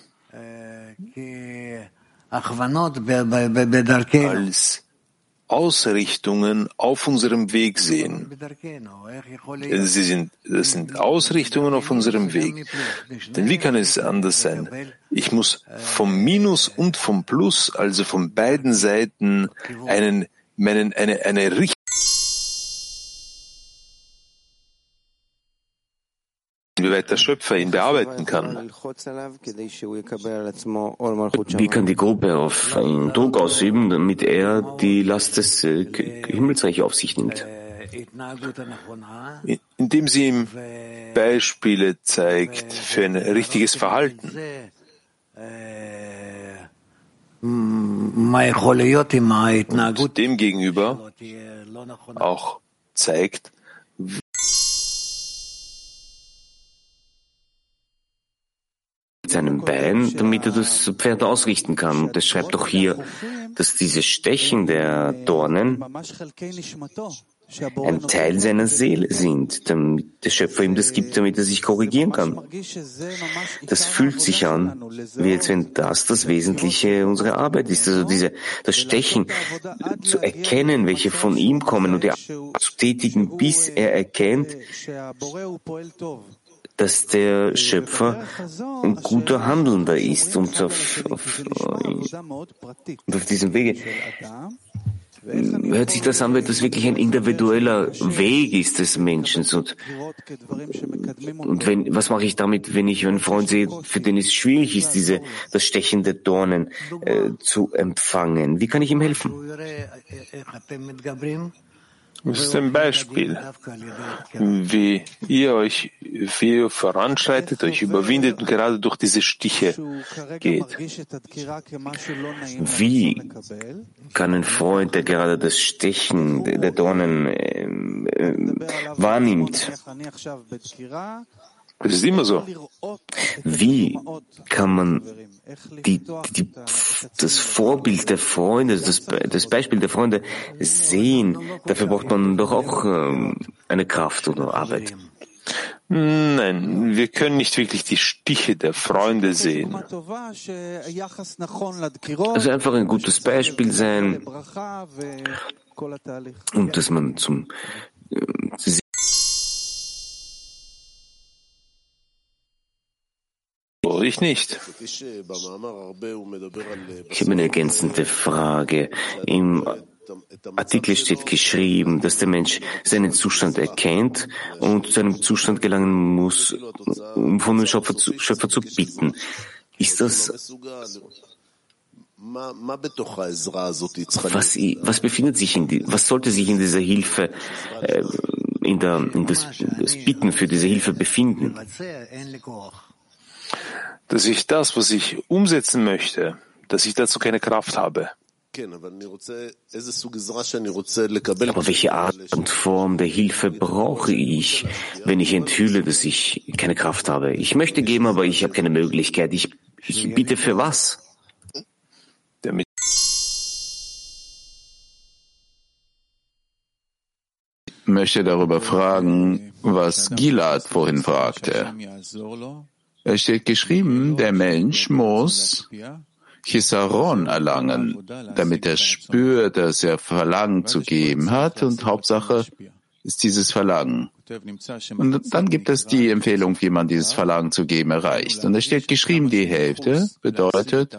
Speaker 3: als Ausrichtungen auf unserem Weg sehen. Sie sind, das sind Ausrichtungen auf unserem Weg. Denn wie kann es anders sein? Ich muss vom Minus und vom Plus, also von beiden Seiten, einen, meinen, eine, eine Richtung inwieweit der Schöpfer ihn bearbeiten kann.
Speaker 1: Wie kann die Gruppe auf ihn Druck ausüben, damit er die Last des äh, Himmelsreichs auf sich nimmt?
Speaker 3: Indem sie ihm Beispiele zeigt für ein richtiges Verhalten. Und demgegenüber auch zeigt,
Speaker 1: seinem Bein, damit er das Pferd ausrichten kann. Und es schreibt doch hier, dass diese Stechen der Dornen ein Teil seiner Seele sind, damit der Schöpfer ihm das gibt, damit er sich korrigieren kann. Das fühlt sich an, wie als wenn das das Wesentliche unserer Arbeit ist. Also diese, das Stechen zu erkennen, welche von ihm kommen und er zu tätigen, bis er erkennt, dass der Schöpfer ein guter Handelnder ist und auf, auf, auf diesem Wege hört sich das an, wenn das wirklich ein individueller Weg ist des Menschen. Und, und wenn, was mache ich damit, wenn ich einen Freund sehe, für den es schwierig ist, diese, das Stechen der Dornen äh, zu empfangen? Wie kann ich ihm helfen?
Speaker 3: Das ist ein Beispiel, wie ihr euch viel voranschreitet, euch überwindet und gerade durch diese Stiche geht.
Speaker 1: Wie kann ein Freund, der gerade das Stechen der Dornen äh, äh, wahrnimmt,
Speaker 3: das ist immer so.
Speaker 1: Wie kann man die, die, das Vorbild der Freunde, das, das Beispiel der Freunde sehen? Dafür braucht man doch auch ähm, eine Kraft oder Arbeit.
Speaker 3: Nein, wir können nicht wirklich die Stiche der Freunde sehen.
Speaker 1: Also einfach ein gutes Beispiel sein und dass man zum
Speaker 3: Ich nicht.
Speaker 1: Ich habe eine ergänzende Frage. Im Artikel steht geschrieben, dass der Mensch seinen Zustand erkennt und zu einem Zustand gelangen muss, um von dem Schöpfer zu, Schöpfer zu bitten. Ist das was, was befindet sich in die, was sollte sich in dieser Hilfe, äh, in der, in das, das Bitten für diese Hilfe befinden?
Speaker 3: Dass ich das, was ich umsetzen möchte, dass ich dazu keine Kraft habe.
Speaker 1: Aber welche Art und Form der Hilfe brauche ich, wenn ich enthülle, dass ich keine Kraft habe? Ich möchte geben, aber ich habe keine Möglichkeit. Ich, ich bitte für was?
Speaker 3: Damit
Speaker 2: möchte darüber fragen, was Gilad vorhin fragte. Es steht geschrieben, der Mensch muss Chisaron erlangen, damit er spürt, dass er Verlangen zu geben hat und Hauptsache ist dieses Verlangen. Und dann gibt es die Empfehlung, wie man dieses Verlangen zu geben erreicht. Und es steht geschrieben, die Hälfte bedeutet,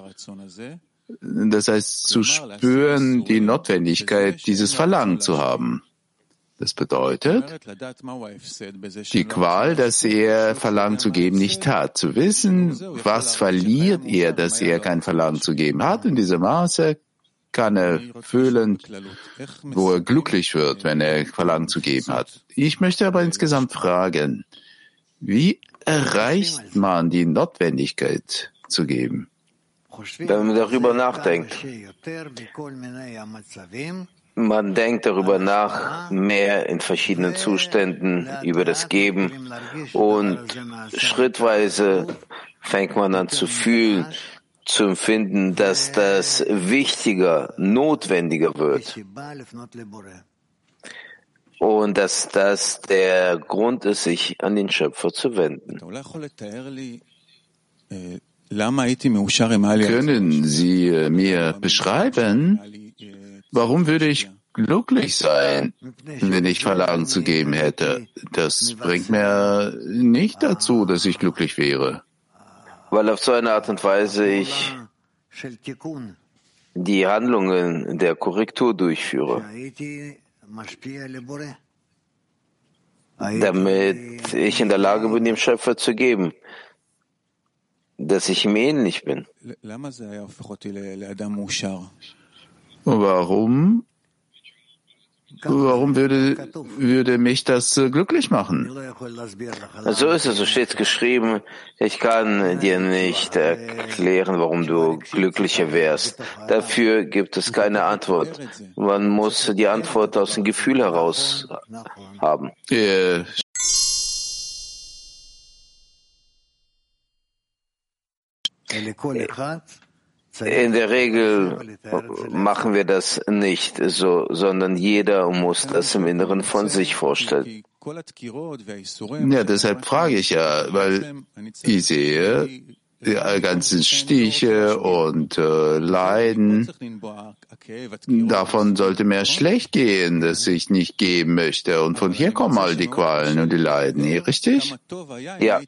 Speaker 2: das heißt zu spüren, die Notwendigkeit, dieses Verlangen zu haben. Das bedeutet, die Qual, dass er Verlangen zu geben nicht hat, zu wissen, was verliert er, dass er kein Verlangen zu geben hat. In diesem Maße kann er fühlen, wo er glücklich wird, wenn er Verlangen zu geben hat. Ich möchte aber insgesamt fragen, wie erreicht man die Notwendigkeit zu geben?
Speaker 5: Wenn man darüber nachdenkt, man denkt darüber nach, mehr in verschiedenen Zuständen über das Geben. und schrittweise fängt man an zu fühlen, zu empfinden, dass das wichtiger, notwendiger wird. Und dass das der Grund ist, sich an den Schöpfer zu wenden.
Speaker 2: Können Sie mir beschreiben, Warum würde ich glücklich sein, wenn ich Verlangen zu geben hätte? Das bringt mir nicht dazu, dass ich glücklich wäre.
Speaker 5: Weil auf so eine Art und Weise ich die Handlungen der Korrektur durchführe, damit ich in der Lage bin, dem Schöpfer zu geben, dass ich ihm ähnlich bin.
Speaker 2: Warum? Warum würde, würde mich das äh, glücklich machen?
Speaker 5: So ist es, so steht es geschrieben. Ich kann dir nicht erklären, warum du glücklicher wärst. Dafür gibt es keine Antwort. Man muss die Antwort aus dem Gefühl heraus haben.
Speaker 2: Äh,
Speaker 5: In der Regel machen wir das nicht so, sondern jeder muss das im Inneren von sich vorstellen.
Speaker 2: Ja, deshalb frage ich ja, weil ich sehe die ganzen Stiche und äh, Leiden. Davon sollte mir schlecht gehen, dass ich nicht geben möchte. Und von hier kommen all die Qualen und die Leiden, richtig?
Speaker 5: Ja.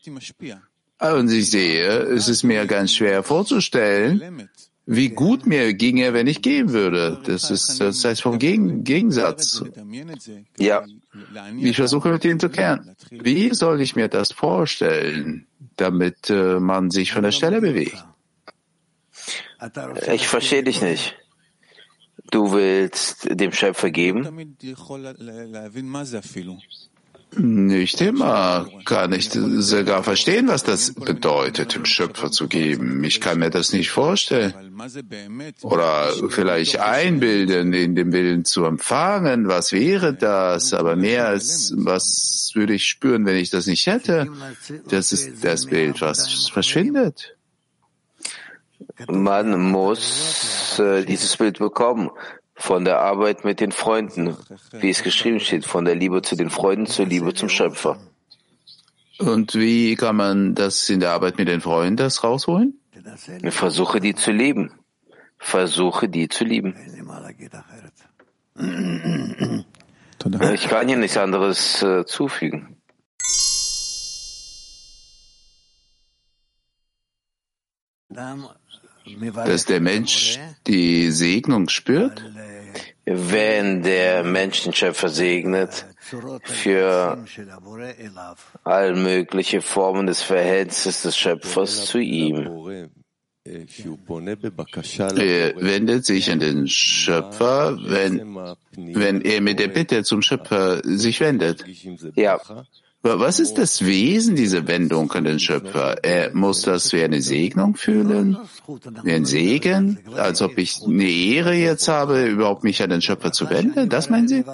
Speaker 2: Und ich sehe, es ist mir ganz schwer vorzustellen, wie gut mir ginge, wenn ich gehen würde. Das ist, das heißt vom Gegen Gegensatz.
Speaker 5: Ja.
Speaker 2: Ich versuche mit ihm zu kehren. Wie soll ich mir das vorstellen, damit äh, man sich von der Stelle bewegt?
Speaker 5: Ich verstehe dich nicht. Du willst dem Schöpfer geben?
Speaker 2: Nicht immer kann ich sogar verstehen, was das bedeutet, dem Schöpfer zu geben. Ich kann mir das nicht vorstellen. Oder vielleicht einbilden, in dem Willen zu empfangen. Was wäre das? Aber mehr als was würde ich spüren, wenn ich das nicht hätte? Das ist das Bild, was verschwindet.
Speaker 5: Man muss äh, dieses Bild bekommen von der Arbeit mit den Freunden, wie es geschrieben steht, von der Liebe zu den Freunden zur Liebe zum Schöpfer.
Speaker 2: Und wie kann man das in der Arbeit mit den Freunden das rausholen?
Speaker 5: Versuche die zu lieben. Versuche die zu lieben. Ich kann hier nichts anderes äh, zufügen.
Speaker 2: Dass der Mensch die Segnung spürt?
Speaker 5: Wenn der Mensch den Schöpfer segnet für all mögliche Formen des Verhältnisses des Schöpfers zu ihm.
Speaker 2: Er wendet sich an den Schöpfer, wenn, wenn er mit der Bitte zum Schöpfer sich wendet.
Speaker 5: Ja.
Speaker 2: Was ist das Wesen dieser Wendung an den Schöpfer? Er muss das wie eine Segnung fühlen, wie ein Segen, als ob ich eine Ehre jetzt habe, überhaupt mich an den Schöpfer zu wenden. Das meinen Sie?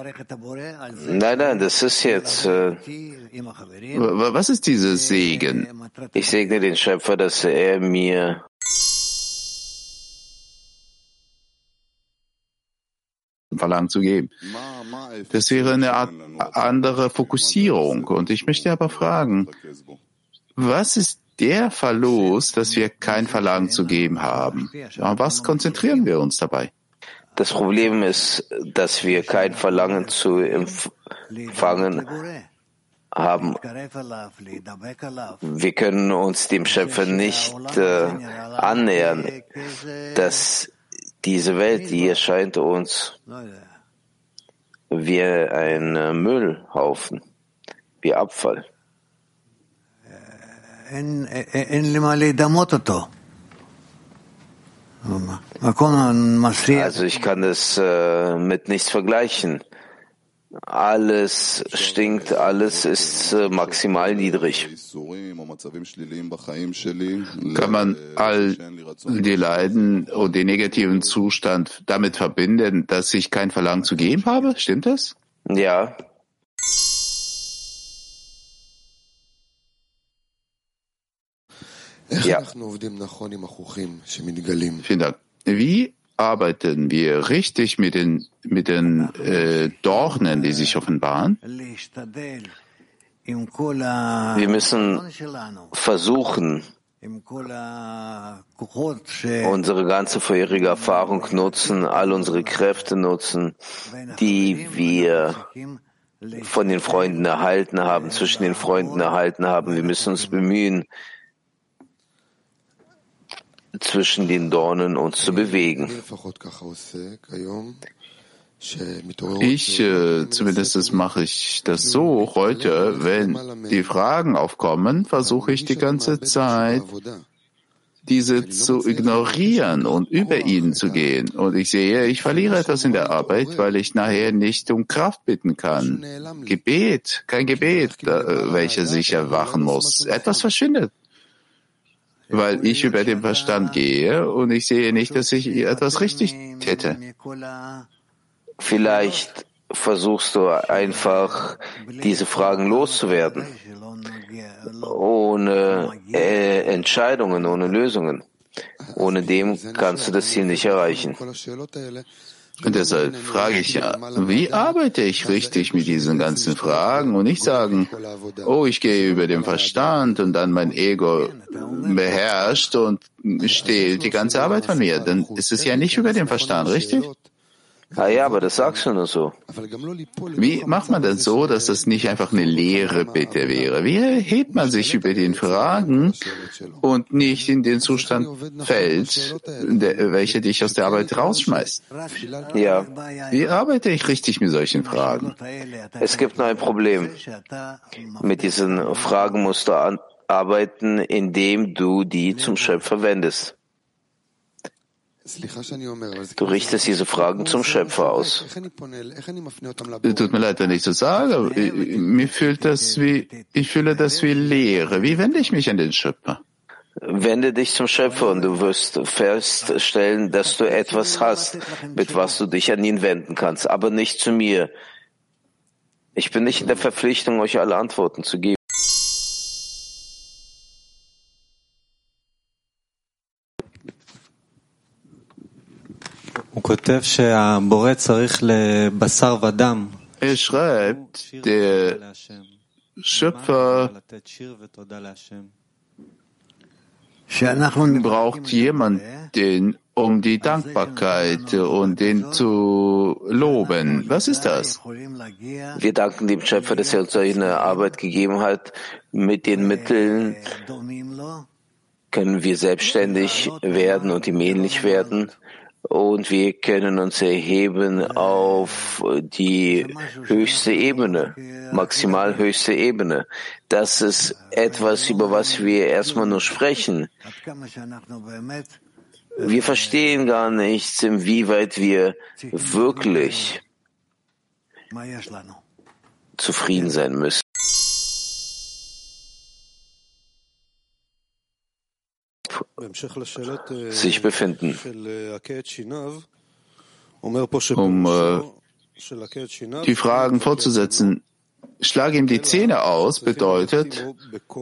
Speaker 5: Nein, nein, das ist jetzt. Äh,
Speaker 2: was ist dieses Segen?
Speaker 5: Ich segne den Schöpfer, dass er mir
Speaker 2: Verlangen zu geben. Das wäre eine Art andere Fokussierung. Und ich möchte aber fragen, was ist der Verlust, dass wir kein Verlangen zu geben haben? Auf was konzentrieren wir uns dabei?
Speaker 5: Das Problem ist, dass wir kein Verlangen zu empfangen haben. Wir können uns dem Schöpfer nicht äh, annähern, dass diese Welt, die erscheint uns wie ein äh, Müllhaufen, wie Abfall. Also ich kann es äh, mit nichts vergleichen. Alles stinkt, alles ist äh, maximal niedrig.
Speaker 2: Kann man all die Leiden und den negativen Zustand damit verbinden, dass ich kein Verlangen zu geben habe? Stimmt das?
Speaker 5: Ja. Ja.
Speaker 2: Vielen Dank. Wie arbeiten wir richtig mit den, mit den äh, Dornen, die sich offenbaren?
Speaker 5: Wir müssen versuchen, unsere ganze vorherige Erfahrung nutzen, all unsere Kräfte nutzen, die wir von den Freunden erhalten haben, zwischen den Freunden erhalten haben. Wir müssen uns bemühen, zwischen den Dornen uns zu bewegen.
Speaker 2: Ich, äh, zumindest mache ich das so heute, wenn die Fragen aufkommen, versuche ich die ganze Zeit, diese zu ignorieren und über ihnen zu gehen. Und ich sehe, ich verliere etwas in der Arbeit, weil ich nachher nicht um Kraft bitten kann. Gebet, kein Gebet, äh, welches ich erwachen muss. Etwas verschwindet weil ich über den Verstand gehe und ich sehe nicht, dass ich etwas richtig täte.
Speaker 5: Vielleicht versuchst du einfach, diese Fragen loszuwerden, ohne äh, Entscheidungen, ohne Lösungen. Ohne dem kannst du das Ziel nicht erreichen.
Speaker 2: Und deshalb frage ich ja, wie arbeite ich richtig mit diesen ganzen Fragen und nicht sagen, oh, ich gehe über den Verstand und dann mein Ego beherrscht und stehlt die ganze Arbeit von mir. Dann ist es ja nicht über den Verstand, richtig?
Speaker 5: Ah ja, aber das sagst du nur so.
Speaker 2: Wie macht man das so, dass das nicht einfach eine leere Bitte wäre? Wie hebt man sich über den Fragen und nicht in den Zustand fällt, der, welcher dich aus der Arbeit rausschmeißt?
Speaker 5: Ja.
Speaker 2: Wie arbeite ich richtig mit solchen Fragen?
Speaker 5: Es gibt nur ein Problem. Mit diesen Fragen musst du arbeiten, indem du die zum Schöpfer wendest. Du richtest diese Fragen zum Schöpfer aus.
Speaker 2: Tut mir leid, wenn ich das sage, aber mir fühlt das wie, ich fühle das wie Leere. Wie wende ich mich an den Schöpfer?
Speaker 5: Wende dich zum Schöpfer und du wirst feststellen, dass du etwas hast, mit was du dich an ihn wenden kannst, aber nicht zu mir. Ich bin nicht in der Verpflichtung, euch alle Antworten zu geben.
Speaker 2: Er schreibt, der Schöpfer braucht jemanden, um die Dankbarkeit und den zu loben. Was ist das?
Speaker 5: Wir danken dem Schöpfer, dass er uns eine Arbeit gegeben hat. Mit den Mitteln können wir selbstständig werden und ihm ähnlich werden und wir können uns erheben auf die höchste Ebene, maximal höchste Ebene. Das ist etwas, über was wir erstmal nur sprechen. Wir verstehen gar nichts, inwieweit wir wirklich zufrieden sein müssen. Sich befinden.
Speaker 2: Um äh, die Fragen fortzusetzen, schlage ihm die Zähne aus bedeutet,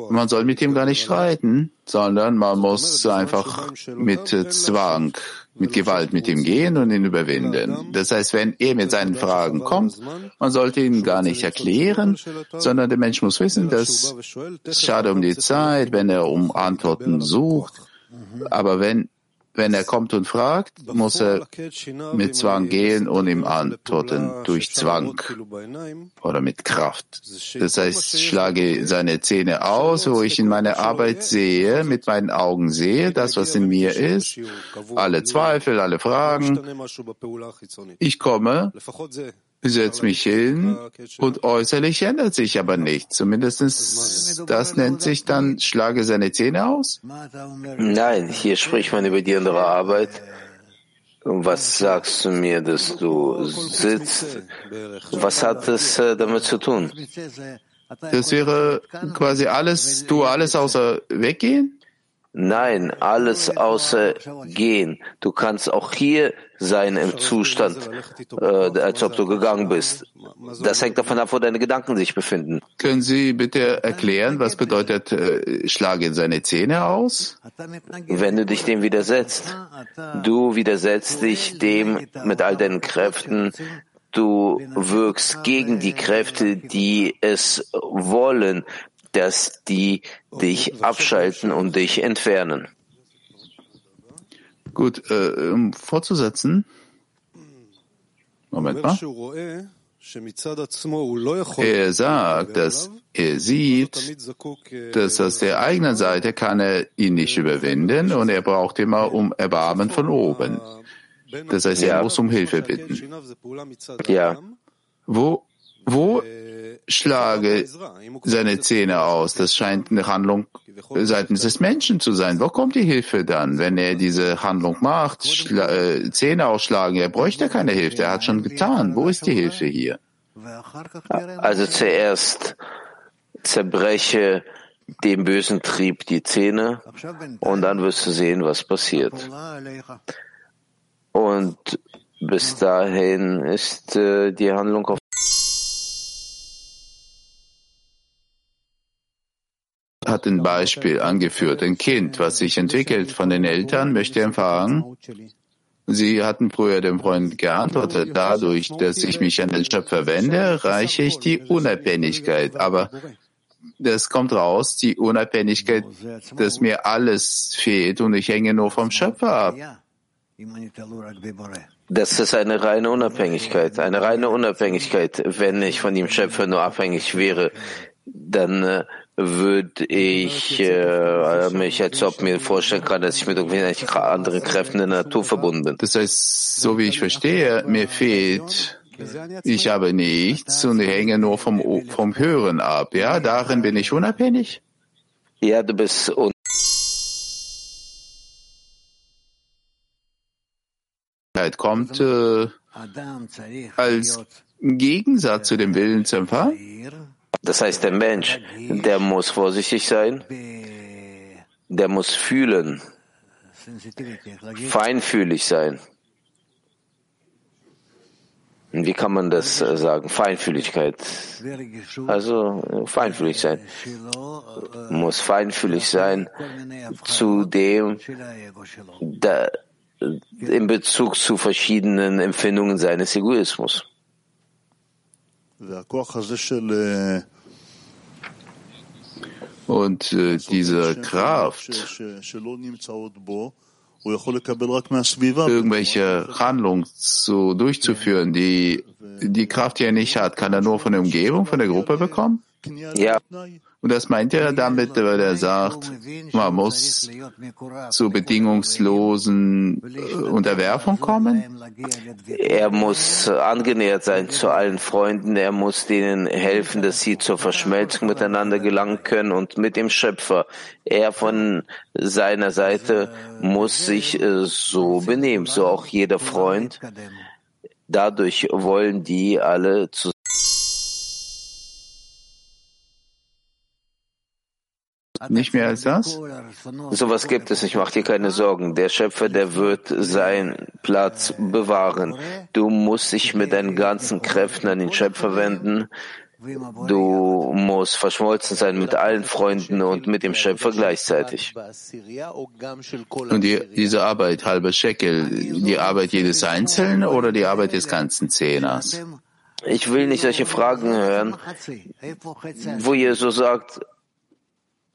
Speaker 2: man soll mit ihm gar nicht streiten, sondern man muss einfach mit Zwang, mit Gewalt mit ihm gehen und ihn überwinden. Das heißt, wenn er mit seinen Fragen kommt, man sollte ihn gar nicht erklären, sondern der Mensch muss wissen, dass es schade um die Zeit, wenn er um Antworten sucht, aber wenn, wenn er kommt und fragt, muss er mit Zwang gehen und ihm antworten durch Zwang oder mit Kraft. Das heißt, ich schlage seine Zähne aus, wo ich in meiner Arbeit sehe, mit meinen Augen sehe, das, was in mir ist, alle Zweifel, alle Fragen. Ich komme, setze mich hin und äußerlich ändert sich aber nichts. Zumindest das nennt sich dann, schlage seine Zähne aus?
Speaker 5: Nein, hier spricht man über die andere Arbeit. Was sagst du mir, dass du sitzt? Was hat es äh, damit zu tun?
Speaker 2: Das wäre quasi alles, du alles außer weggehen?
Speaker 5: Nein, alles außer gehen. Du kannst auch hier sein im Zustand, äh, als ob du gegangen bist. Das hängt davon ab, wo deine Gedanken sich befinden.
Speaker 2: Können Sie bitte erklären, was bedeutet, äh, schlage seine Zähne aus?
Speaker 5: Wenn du dich dem widersetzt, du widersetzt dich dem mit all deinen Kräften, du wirkst gegen die Kräfte, die es wollen, dass die dich abschalten und dich entfernen.
Speaker 2: Gut, äh, um fortzusetzen. Moment mal. Er sagt, dass er sieht, dass aus der eigenen Seite kann er ihn nicht überwinden und er braucht immer um Erbarmen von oben. Das heißt, er muss um Hilfe bitten.
Speaker 5: Ja.
Speaker 2: Wo, wo schlage seine Zähne aus. Das scheint eine Handlung seitens des Menschen zu sein. Wo kommt die Hilfe dann, wenn er diese Handlung macht? Äh, Zähne ausschlagen, er bräuchte keine Hilfe, er hat schon getan. Wo ist die Hilfe hier?
Speaker 5: Also zuerst zerbreche dem bösen Trieb die Zähne und dann wirst du sehen, was passiert. Und bis dahin ist äh, die Handlung auf
Speaker 2: hat ein Beispiel angeführt. Ein Kind, was sich entwickelt von den Eltern, möchte empfangen. Sie hatten früher dem Freund geantwortet, dadurch, dass ich mich an den Schöpfer wende, erreiche ich die Unabhängigkeit. Aber das kommt raus, die Unabhängigkeit, dass mir alles fehlt und ich hänge nur vom Schöpfer ab.
Speaker 5: Das ist eine reine Unabhängigkeit, eine reine Unabhängigkeit. Wenn ich von dem Schöpfer nur abhängig wäre, dann äh, würde ich äh, mich als ob mir vorstellen kann, dass ich mit irgendwelchen anderen Kräften der Natur verbunden bin.
Speaker 2: Das heißt, so wie ich verstehe, mir fehlt, ich habe nichts und ich hänge nur vom, vom Hören ab. Ja, darin bin ich unabhängig.
Speaker 5: Ja, du bist un
Speaker 2: kommt äh, als Gegensatz zu dem Willen zu empfangen.
Speaker 5: Das heißt, der Mensch, der muss vorsichtig sein, der muss fühlen, feinfühlig sein. Wie kann man das äh, sagen? Feinfühligkeit. Also feinfühlig sein. Muss feinfühlig sein zu dem, da, in Bezug zu verschiedenen Empfindungen seines Egoismus.
Speaker 2: Und äh, diese Kraft, irgendwelche Handlungen zu, durchzuführen, die die Kraft, die er nicht hat, kann er nur von der Umgebung, von der Gruppe bekommen?
Speaker 5: Ja.
Speaker 2: Und das meint er damit, weil er sagt, man muss zu bedingungslosen äh, Unterwerfung kommen?
Speaker 5: Er muss angenähert sein zu allen Freunden. Er muss denen helfen, dass sie zur Verschmelzung miteinander gelangen können und mit dem Schöpfer. Er von seiner Seite muss sich äh, so benehmen, so auch jeder Freund. Dadurch wollen die alle zusammen
Speaker 2: Nicht mehr als das?
Speaker 5: Sowas gibt es nicht, mach dir keine Sorgen. Der Schöpfer, der wird seinen Platz bewahren. Du musst dich mit deinen ganzen Kräften an den Schöpfer wenden. Du musst verschmolzen sein mit allen Freunden und mit dem Schöpfer gleichzeitig.
Speaker 2: Und die, diese Arbeit, halber Shekel, die Arbeit jedes Einzelnen oder die Arbeit des ganzen Zehners?
Speaker 5: Ich will nicht solche Fragen hören, wo ihr so sagt,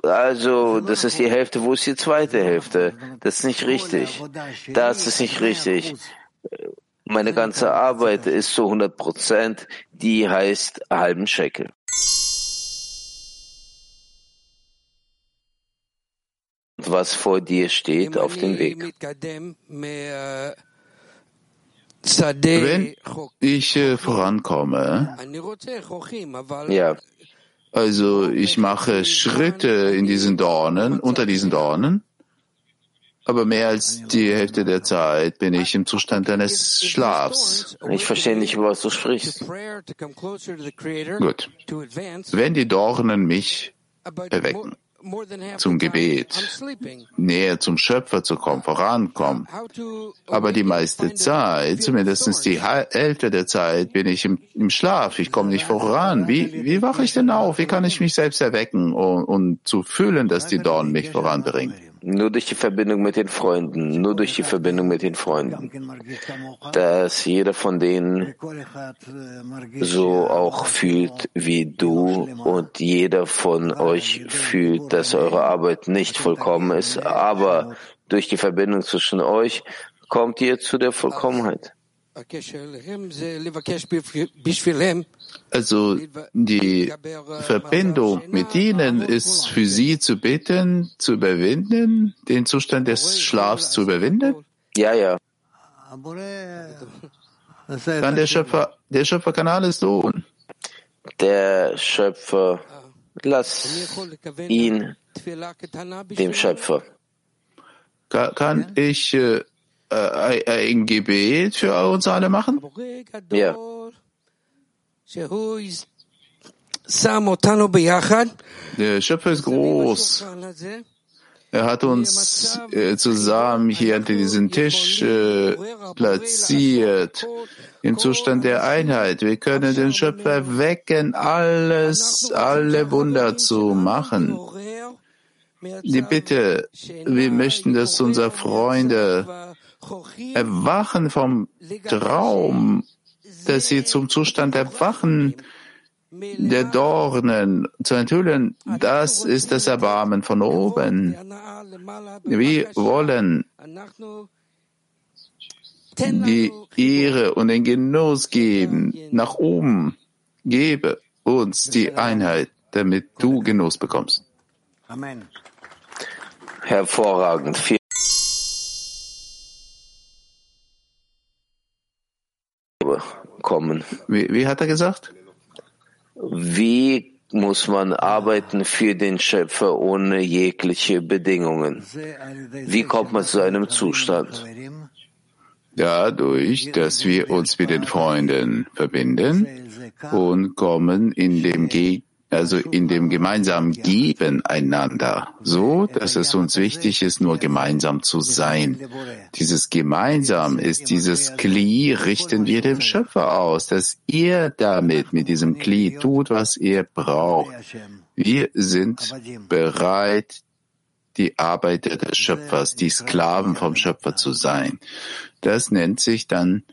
Speaker 5: also, das ist die Hälfte, wo ist die zweite Hälfte? Das ist nicht richtig. Das ist nicht richtig. Meine ganze Arbeit ist zu 100 Prozent, die heißt halben Shekel. Was vor dir steht auf dem Weg.
Speaker 2: Wenn ich äh, vorankomme,
Speaker 5: ja.
Speaker 2: Also ich mache Schritte in diesen Dornen, unter diesen Dornen, aber mehr als die Hälfte der Zeit bin ich im Zustand eines Schlafs.
Speaker 5: Ich verstehe nicht, was du sprichst.
Speaker 2: Gut. Wenn die Dornen mich erwecken, zum Gebet, näher zum Schöpfer zu kommen, vorankommen. Aber die meiste Zeit, zumindest die Hälfte der Zeit, bin ich im, im Schlaf. Ich komme nicht voran. Wie, wie wache ich denn auf? Wie kann ich mich selbst erwecken und, und zu fühlen, dass die Dornen mich voranbringen?
Speaker 5: Nur durch die Verbindung mit den Freunden, nur durch die Verbindung mit den Freunden, dass jeder von denen so auch fühlt wie du und jeder von euch fühlt, dass eure Arbeit nicht vollkommen ist, aber durch die Verbindung zwischen euch kommt ihr zu der Vollkommenheit.
Speaker 2: Also die Verbindung mit ihnen ist für sie zu bitten, zu überwinden, den Zustand des Schlafs zu überwinden?
Speaker 5: Ja, ja.
Speaker 2: Kann der Schöpfer, der Schöpfer kann alles tun.
Speaker 5: Der Schöpfer, lass ihn dem Schöpfer.
Speaker 2: Kann, kann ich äh, äh, ein Gebet für uns alle machen?
Speaker 5: Ja.
Speaker 2: Der Schöpfer ist groß. Er hat uns äh, zusammen hier hinter diesen Tisch äh, platziert, im Zustand der Einheit. Wir können den Schöpfer wecken, alles, alle Wunder zu machen. Die Bitte, wir möchten, dass unsere Freunde erwachen vom Traum, dass sie zum Zustand erwachen, der Dornen zu enthüllen, das ist das Erbarmen von oben. Wir wollen die Ehre und den Genuss geben, nach oben. Gebe uns die Einheit, damit du Genuss bekommst.
Speaker 5: Amen. Hervorragend. Vielen kommen.
Speaker 2: Wie, wie hat er gesagt?
Speaker 5: Wie muss man arbeiten für den Schöpfer ohne jegliche Bedingungen? Wie kommt man zu einem Zustand?
Speaker 2: Dadurch, dass wir uns mit den Freunden verbinden und kommen in dem Ge also in dem gemeinsamen Geben einander, so dass es uns wichtig ist, nur gemeinsam zu sein. Dieses Gemeinsam ist dieses Kli, richten wir dem Schöpfer aus, dass er damit mit diesem Kli tut, was er braucht. Wir sind bereit, die Arbeiter des Schöpfers, die Sklaven vom Schöpfer zu sein. Das nennt sich dann